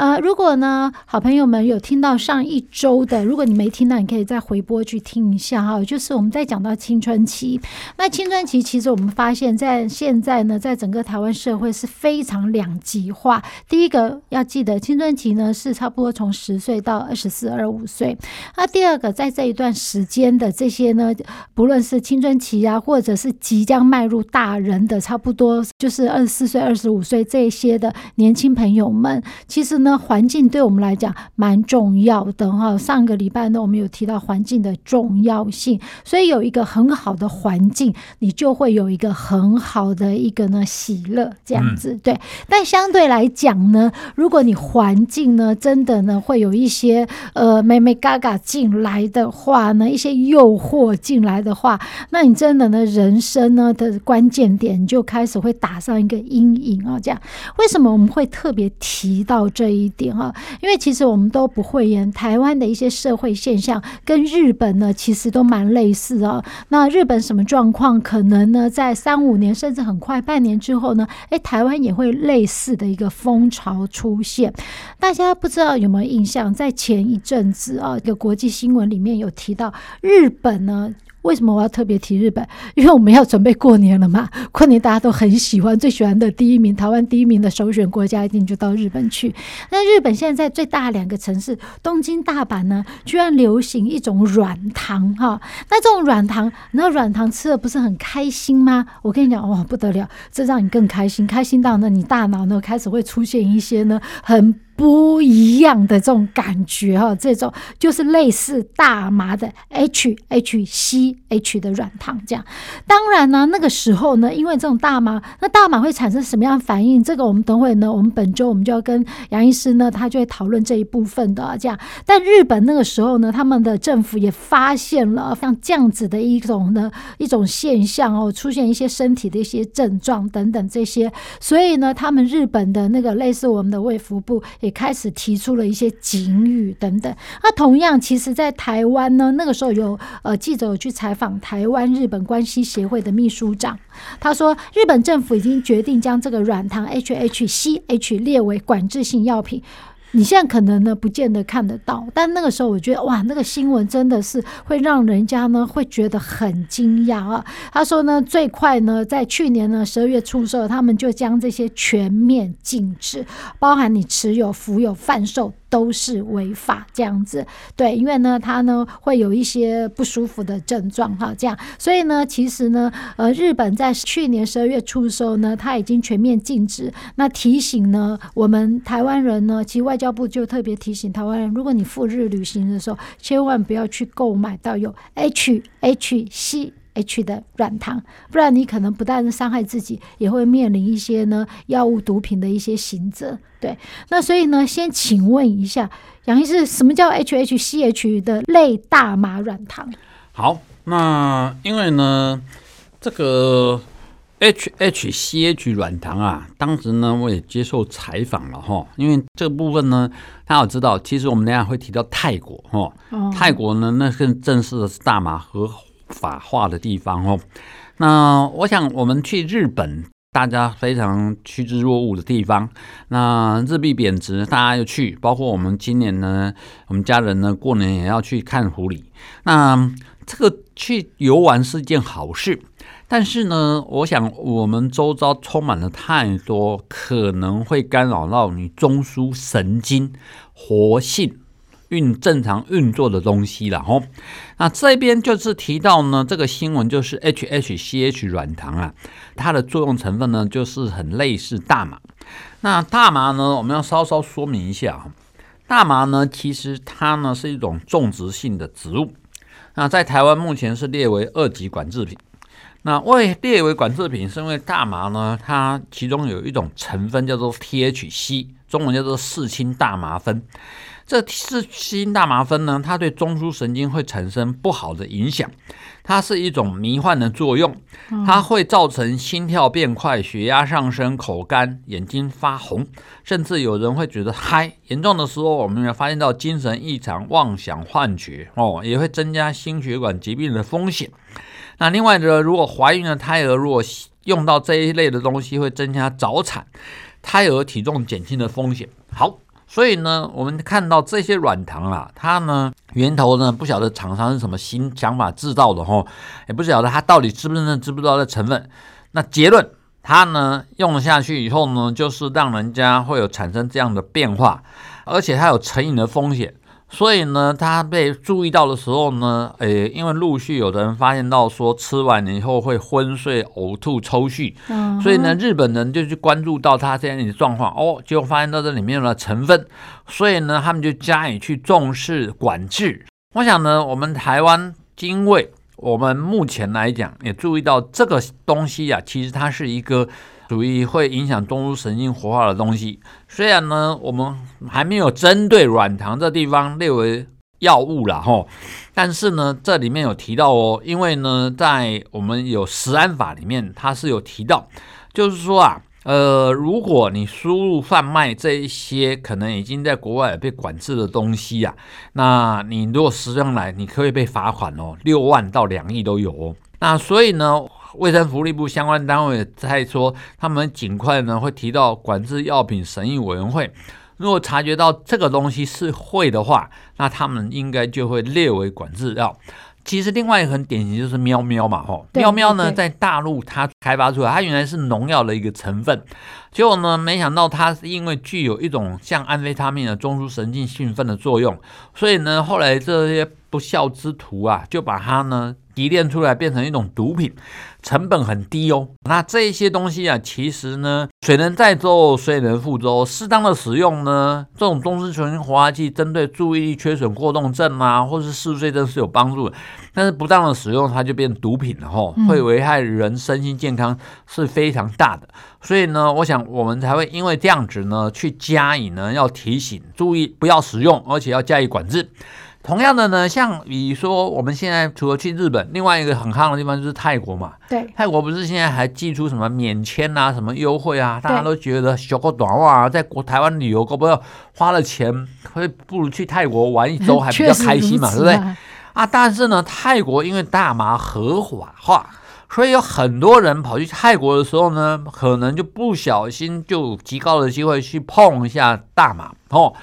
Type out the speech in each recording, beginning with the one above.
呃，如果呢，好朋友们有听到上一周的，如果你没听到，你可以再回播去听一下哈。就是我们在讲到青春期，那青春期其实我们发现，在现在呢，在整个台湾社会是非常两极化。第一个要记得，青春期呢是差不多从十岁到二十四、二十五岁。那第二个，在这一段时间的这些呢，不论是青春期啊，或者是即将迈入大人的，差不多就是二十四岁、二十五岁这些的年轻朋友们，其实呢。那环境对我们来讲蛮重要的哈。上个礼拜呢，我们有提到环境的重要性，所以有一个很好的环境，你就会有一个很好的一个呢喜乐这样子。对，但相对来讲呢，如果你环境呢真的呢会有一些呃美美嘎嘎进来的话呢，一些诱惑进来的话，那你真的呢人生呢的关键点就开始会打上一个阴影啊。这样，为什么我们会特别提到这一？一点哈，因为其实我们都不会演台湾的一些社会现象跟日本呢，其实都蛮类似哦。那日本什么状况？可能呢，在三五年甚至很快半年之后呢，诶，台湾也会类似的一个风潮出现。大家不知道有没有印象，在前一阵子啊，一个国际新闻里面有提到日本呢。为什么我要特别提日本？因为我们要准备过年了嘛。过年大家都很喜欢，最喜欢的第一名，台湾第一名的首选国家一定就到日本去。那日本现在在最大两个城市东京、大阪呢，居然流行一种软糖哈。那这种软糖，那软糖吃了不是很开心吗？我跟你讲，哇，不得了，这让你更开心，开心到呢，你大脑呢开始会出现一些呢很。不一样的这种感觉哈，这种就是类似大麻的 HHCH 的软糖这样。当然呢，那个时候呢，因为这种大麻，那大麻会产生什么样的反应？这个我们等会呢，我们本周我们就要跟杨医师呢，他就会讨论这一部分的这样。但日本那个时候呢，他们的政府也发现了像这样子的一种呢一种现象哦，出现一些身体的一些症状等等这些，所以呢，他们日本的那个类似我们的卫福部也。开始提出了一些警语等等。那同样，其实，在台湾呢，那个时候有呃记者有去采访台湾日本关系协会的秘书长，他说，日本政府已经决定将这个软糖 HHCH 列为管制性药品。你现在可能呢不见得看得到，但那个时候我觉得哇，那个新闻真的是会让人家呢会觉得很惊讶啊。他说呢，最快呢在去年呢十二月出售，他们就将这些全面禁止，包含你持有、服有、贩售。都是违法这样子，对，因为呢，他呢会有一些不舒服的症状哈，这样，所以呢，其实呢，呃，日本在去年十二月初的时候呢，他已经全面禁止。那提醒呢，我们台湾人呢，其实外交部就特别提醒台湾人，如果你赴日旅行的时候，千万不要去购买到有 HHC。的软糖，不然你可能不但是伤害自己，也会面临一些呢药物毒品的一些刑责。对，那所以呢，先请问一下杨医师，什么叫 HHCH 的类大麻软糖？好，那因为呢，这个 HHCH 软糖啊，当时呢我也接受采访了哈，因为这个部分呢，大家要知道，其实我们等下会提到泰国哈，哦、泰国呢那更正式的是大麻和。法化的地方哦，那我想我们去日本，大家非常趋之若鹜的地方。那日币贬值，大家又去，包括我们今年呢，我们家人呢过年也要去看狐狸。那这个去游玩是件好事，但是呢，我想我们周遭充满了太多可能会干扰到你中枢神经活性。运正常运作的东西了吼，那这边就是提到呢，这个新闻就是 HHCH 软糖啊，它的作用成分呢就是很类似大麻。那大麻呢，我们要稍稍说明一下，大麻呢，其实它呢是一种种植性的植物。那在台湾目前是列为二级管制品。那为列为管制品，是因为大麻呢，它其中有一种成分叫做 THC，中文叫做四氢大麻酚。这四氢大麻酚呢，它对中枢神经会产生不好的影响，它是一种迷幻的作用，它会造成心跳变快、血压上升、口干、眼睛发红，甚至有人会觉得嗨。严重的时候，我们也发现到精神异常、妄想、幻觉哦，也会增加心血管疾病的风险。那另外呢，如果怀孕的胎儿如果用到这一类的东西，会增加早产、胎儿体重减轻的风险。好，所以呢，我们看到这些软糖啊，它呢源头呢不晓得厂商是什么新想法制造的吼，也不晓得它到底知不知道知不知道的成分。那结论，它呢用下去以后呢，就是让人家会有产生这样的变化，而且它有成瘾的风险。所以呢，他被注意到的时候呢，诶，因为陆续有的人发现到说吃完以后会昏睡、呕吐、抽搐，嗯、所以呢，日本人就去关注到他这样的状况，哦，结果发现到这里面的成分，所以呢，他们就加以去重视管制。我想呢，我们台湾因为我们目前来讲也注意到这个东西呀、啊，其实它是一个。属于会影响中枢神经活化的东西，虽然呢，我们还没有针对软糖这地方列为药物了哈，但是呢，这里面有提到哦，因为呢，在我们有食安法里面，它是有提到，就是说啊，呃，如果你输入贩卖这一些可能已经在国外被管制的东西啊，那你如果食用来，你可以被罚款哦，六万到两亿都有哦。那所以呢，卫生福利部相关单位在说，他们尽快呢会提到管制药品审议委员会，如果察觉到这个东西是会的话，那他们应该就会列为管制药。其实另外一个很典型就是喵喵嘛，吼，喵喵呢在大陆它开发出来，它原来是农药的一个成分，结果呢没想到它是因为具有一种像安非他命的中枢神经兴奋的作用，所以呢后来这些不孝之徒啊就把它呢。提炼出来变成一种毒品，成本很低哦。那这些东西啊，其实呢，水能载舟，水能覆舟。适当的使用呢，这种中枢神经活化剂针对注意力缺损过动症啊，或是嗜睡症是有帮助的。但是不当的使用，它就变毒品了吼，会危害人身心健康是非常大的。所以呢，我想我们才会因为这样子呢，去加以呢要提醒，注意不要使用，而且要加以管制。同样的呢，像比如说我们现在除了去日本，另外一个很夯的地方就是泰国嘛。对，泰国不是现在还寄出什么免签啊、什么优惠啊？大家都觉得小狗短袜啊在国台湾旅游，搞不要花了钱，会不如去泰国玩一周还比较开心嘛，啊、对不对？啊，但是呢，泰国因为大麻合法化，所以有很多人跑去泰国的时候呢，可能就不小心就极高的机会去碰一下大麻哦。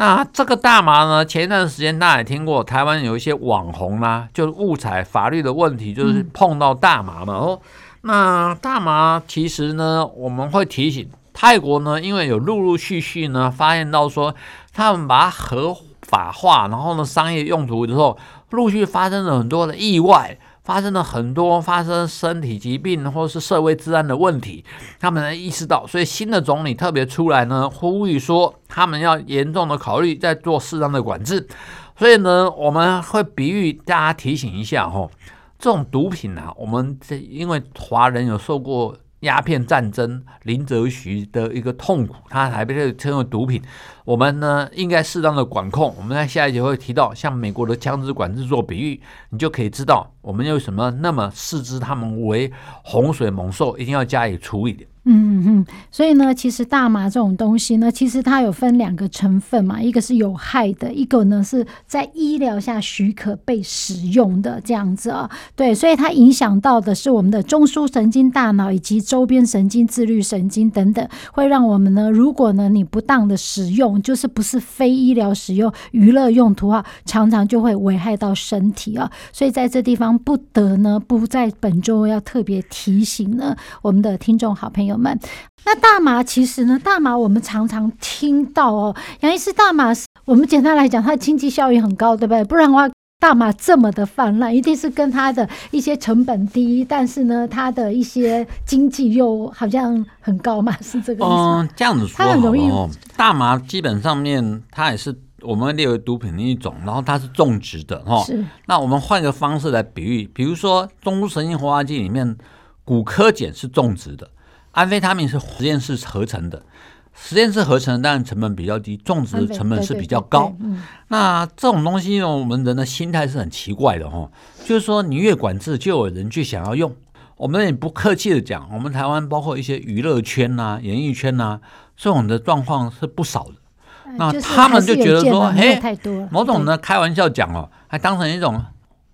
那这个大麻呢？前一段时间大家也听过，台湾有一些网红啦、啊，就是误踩法律的问题，就是碰到大麻嘛。哦，那大麻其实呢，我们会提醒泰国呢，因为有陆陆续续呢发现到说，他们把它合法化，然后呢商业用途之后，陆续发生了很多的意外。发生了很多发生身体疾病或是社会治安的问题，他们能意识到，所以新的总理特别出来呢，呼吁说他们要严重的考虑再做适当的管制。所以呢，我们会比喻大家提醒一下哈，这种毒品啊，我们这因为华人有受过。鸦片战争，林则徐的一个痛苦，他还被称为毒品。我们呢，应该适当的管控。我们在下一节会提到，像美国的枪支管制做比喻，你就可以知道我们为什么那么视之他们为洪水猛兽，一定要加以处理的。嗯嗯，所以呢，其实大麻这种东西呢，其实它有分两个成分嘛，一个是有害的，一个呢是在医疗下许可被使用的这样子啊。对，所以它影响到的是我们的中枢神经、大脑以及周边神经、自律神经等等，会让我们呢，如果呢你不当的使用，就是不是非医疗使用、娱乐用途啊，常常就会危害到身体啊。所以在这地方不得呢不在本周要特别提醒呢我们的听众好朋友。们，那大麻其实呢，大麻我们常常听到哦，杨医师，大麻是我们简单来讲，它的经济效益很高，对不对？不然的话，大麻这么的泛滥，一定是跟它的一些成本低，但是呢，它的一些经济又好像很高嘛，是这个意思？嗯，这样子说，它很容易。大麻基本上面它也是我们列为毒品的一种，然后它是种植的哈。是。那我们换个方式来比喻，比如说中枢神经活化剂里面，骨科碱是种植的，安非他命是实验室合成的。实验室合成当然成本比较低，种植的成本是比较高。嗯。那这种东西呢，我们人的心态是很奇怪的哈，就是说你越管制，就有人去想要用。我们也不客气的讲，我们台湾包括一些娱乐圈呐、啊、演艺圈呐、啊，这种的状况是不少的。那他们就觉得说，嘿，某种呢开玩笑讲哦，还当成一种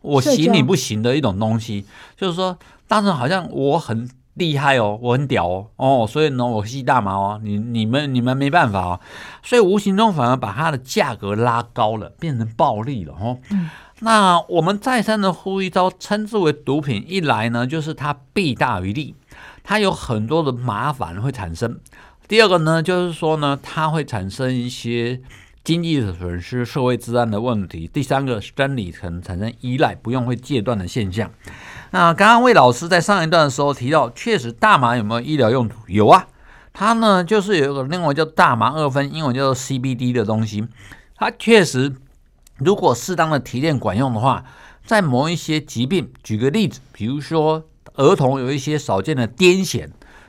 我行你不行的一种东西，就是说当成好像我很厉害哦，我很屌哦，哦，所以呢我吸大麻哦，你你们你们没办法哦，所以无形中反而把它的价格拉高了，变成暴利了哦。嗯。那我们再三的呼吁，招称之为毒品，一来呢，就是它弊大于利，它有很多的麻烦会产生；第二个呢，就是说呢，它会产生一些经济的损失、社会治安的问题；第三个，生理可能产生依赖，不用会戒断的现象。那刚刚魏老师在上一段的时候提到，确实大麻有没有医疗用途？有啊，它呢就是有一个另外叫大麻二酚，英文叫做 CBD 的东西，它确实。如果适当的提炼管用的话，在某一些疾病，举个例子，比如说儿童有一些少见的癫痫，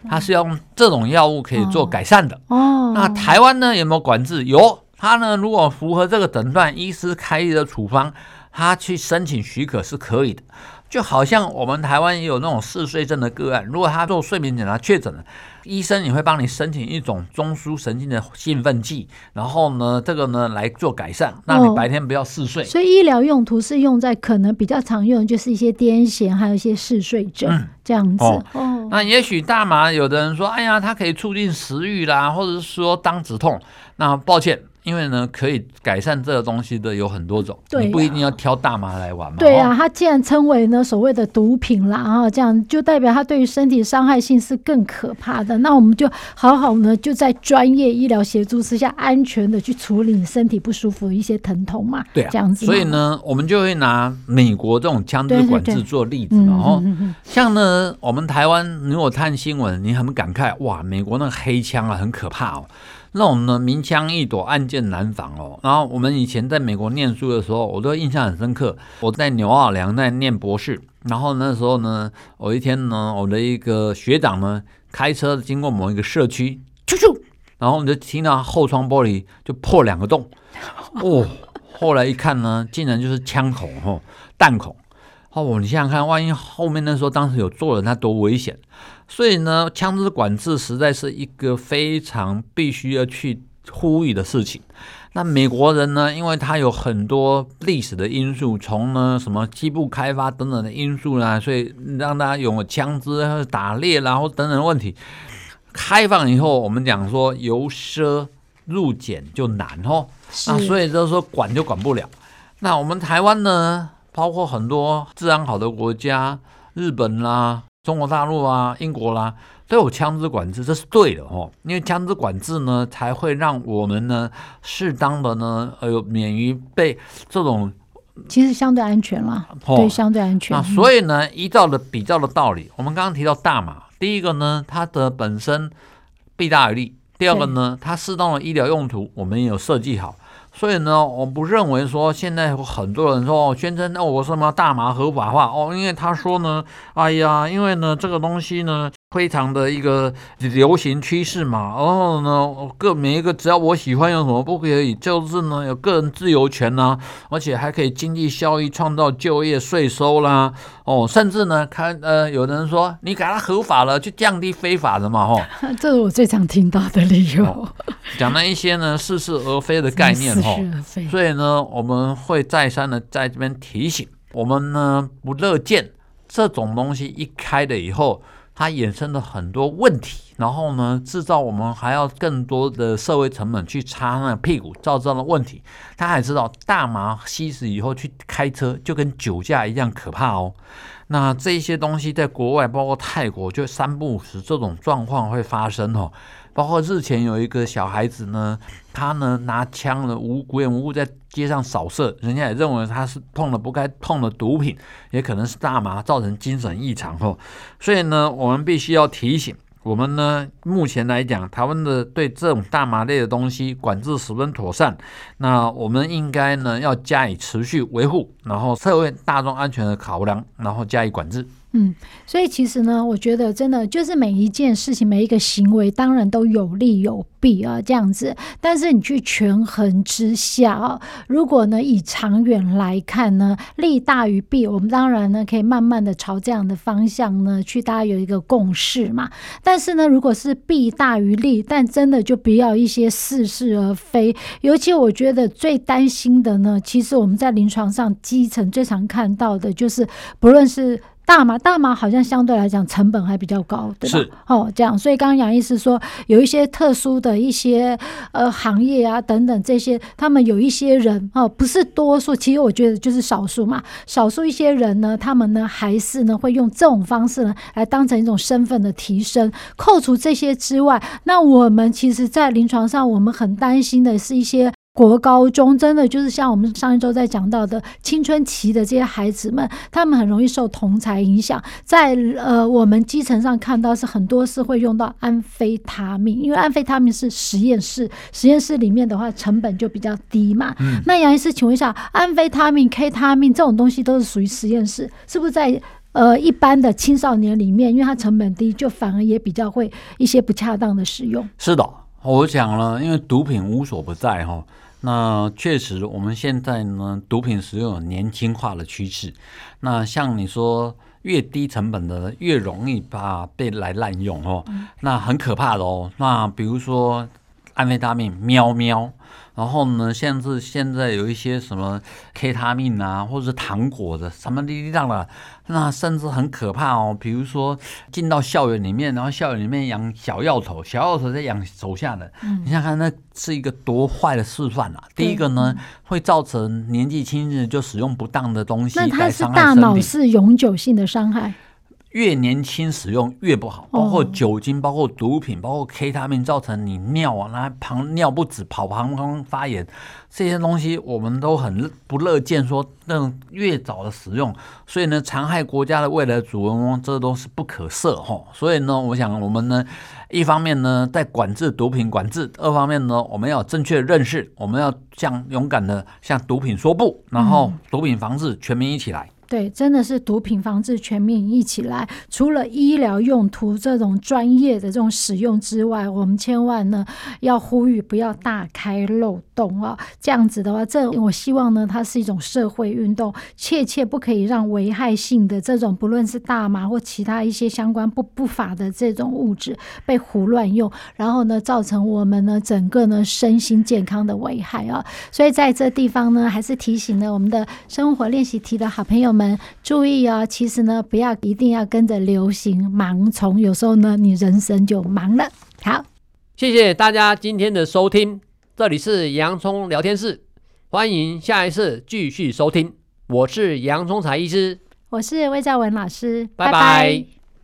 它是要用这种药物可以做改善的。哦，那台湾呢有没有管制？有，它呢如果符合这个诊断，医师开立的处方，他去申请许可是可以的。就好像我们台湾也有那种嗜睡症的个案，如果他做睡眠检查确诊了，医生也会帮你申请一种中枢神经的兴奋剂，然后呢，这个呢来做改善，让你白天不要嗜睡。哦，所以医疗用途是用在可能比较常用的，就是一些癫痫，还有一些嗜睡症，嗯，这样子。哦，哦，那也许大麻，有的人说，哎呀，它可以促进食欲啦，或者是说当止痛。那抱歉。因为呢，可以改善这个东西的有很多种，对啊、你不一定要挑大麻来玩嘛。对啊，它既然称为呢所谓的毒品啦，啊，这样就代表它对于身体伤害性是更可怕的。那我们就好好呢，就在专业医疗协助之下，安全的去处理你身体不舒服的一些疼痛嘛。对、啊，这样子。所以呢，我们就会拿美国这种枪支管制做例子，对对对，然后像呢，我们台湾，如果看新闻，你很感慨，哇，美国那个黑枪啊，很可怕哦。那种呢，明枪易躲，暗箭难防哦。然后我们以前在美国念书的时候，我都印象很深刻。我在纽奥良在念博士，然后那时候呢，有一天呢，我的一个学长呢开车经过某一个社区，啾啾，然后我们就听到后窗玻璃就破两个洞。哦，后来一看呢，竟然就是枪孔哦，弹孔。哦，你想想看，万一后面那时候当时有坐人，那多危险！所以呢，枪支管制实在是一个非常必须要去呼吁的事情。那美国人呢，因为他有很多历史的因素，从呢什么西部开发等等的因素啦，所以让大家有枪支打猎啦，或等等的问题。开放以后，我们讲说由奢入俭就难哦，那所以就是说管就管不了。那我们台湾呢？包括很多治安好的国家，日本啦、中国大陆啊、英国啦，都有枪支管制，这是对的哦。因为枪支管制呢，才会让我们呢适当的呢，呃，免于被这种其实相对安全啦，哦、对，相对安全。那所以呢，依照的比较的道理，我们刚刚提到大麻，第一个呢，它的本身弊大于利；第二个呢，它适当的医疗用途，我们也有设计好。所以呢，我不认为说现在有很多人说哦宣称，那我什么大麻合法化哦，因为他说呢，哎呀，因为呢这个东西呢。非常的一个流行趋势嘛，然后呢，各每一个只要我喜欢有什么不可以，就是呢有个人自由权呐、啊，而且还可以经济效益、创造就业、税收啦，哦，甚至呢，看呃，有人说你给它合法了，就降低非法的嘛，吼，这是我最常听到的理由，哦、讲了一些呢似是而非的概念，吼，所以呢，我们会再三的在这边提醒，我们呢不乐见这种东西一开了以后。它衍生了很多问题，然后呢，制造我们还要更多的社会成本去擦那屁股，造成了问题。大家也知道大麻吸食以后去开车就跟酒驾一样可怕哦。那这些东西在国外，包括泰国，就三不五时这种状况会发生哦。包括日前有一个小孩子呢，他呢拿枪呢无无缘无故在街上扫射，人家也认为他是碰了不该碰的毒品，也可能是大麻造成精神异常哦。所以呢，我们必须要提醒我们呢目前来讲，台湾的对这种大麻类的东西管制十分妥善。那我们应该呢要加以持续维护，然后社会大众安全的考量，然后加以管制。嗯，所以其实呢，我觉得真的就是每一件事情、每一个行为，当然都有利有弊啊，这样子。但是你去权衡之下啊，如果呢以长远来看呢，利大于弊，我们当然呢可以慢慢的朝这样的方向呢去，大家有一个共识嘛。但是呢，如果是弊大于利，但真的就不要一些似是而非。尤其我觉得最担心的呢，其实我们在临床上基层最常看到的就是，不论是大麻，大麻好像相对来讲成本还比较高，对吧？是哦，这样，所以刚刚杨医师说，有一些特殊的一些呃行业啊等等这些，他们有一些人哦，不是多数，其实我觉得就是少数嘛。少数一些人呢，他们呢还是呢会用这种方式呢来当成一种身份的提升。扣除这些之外，那我们其实在临床上，我们很担心的是一些。国高中真的就是像我们上一周在讲到的青春期的这些孩子们，他们很容易受同侪影响。在呃，我们基层上看到是很多是会用到安非他命，因为安非他命是实验室，实验室里面的话成本就比较低嘛。嗯、那杨医师，请问一下，安非他命、K 他命这种东西都是属于实验室，是不是在呃一般的青少年里面，因为它成本低，就反而也比较会一些不恰当的使用？是的，我讲了，因为毒品无所不在哈。那确实，我们现在呢，毒品使用有年轻化的趋势。那像你说，越低成本的越容易把被来滥用哦，那很可怕的哦。那比如说安非他命，喵喵。然后呢，像是现在有一些什么 K 他命啊，或者是糖果的什么滴滴答的，那甚至很可怕哦。比如说进到校园里面，然后校园里面养小药头，小药头在养手下的，嗯、你想看那是一个多坏的示范啊！第一个呢，会造成年纪轻轻就使用不当的东西，那它是大脑是永久性的伤害。越年轻使用越不好，包括酒精，包括毒品，包括 K 他命，造成你尿啊，那旁尿不止，跑膀胱发炎，这些东西我们都很不乐见。说那种越早的使用，所以呢，残害国家的未来主人翁，这都是不可赦哈。所以呢，我想我们呢，一方面呢，在管制毒品管制，二方面呢，我们要有正确的认识，我们要向勇敢的向毒品说不，然后毒品防治全民一起来。对，真的是毒品防治全民一起来。除了医疗用途这种专业的这种使用之外，我们千万呢要呼吁不要大开漏洞啊！这样子的话，这我希望呢，它是一种社会运动，切切不可以让危害性的这种，不论是大麻或其他一些相关不不法的这种物质被胡乱用，然后呢，造成我们呢整个呢身心健康的危害啊！所以在这地方呢，还是提醒了我们的生活练习题的好朋友们。们注意哦，其实呢，不要一定要跟着流行盲从，有时候呢，你人生就盲了。好，谢谢大家今天的收听，这里是洋葱聊天室，欢迎下一次继续收听。我是洋葱才医师，我是魏兆文老师，拜拜。拜拜。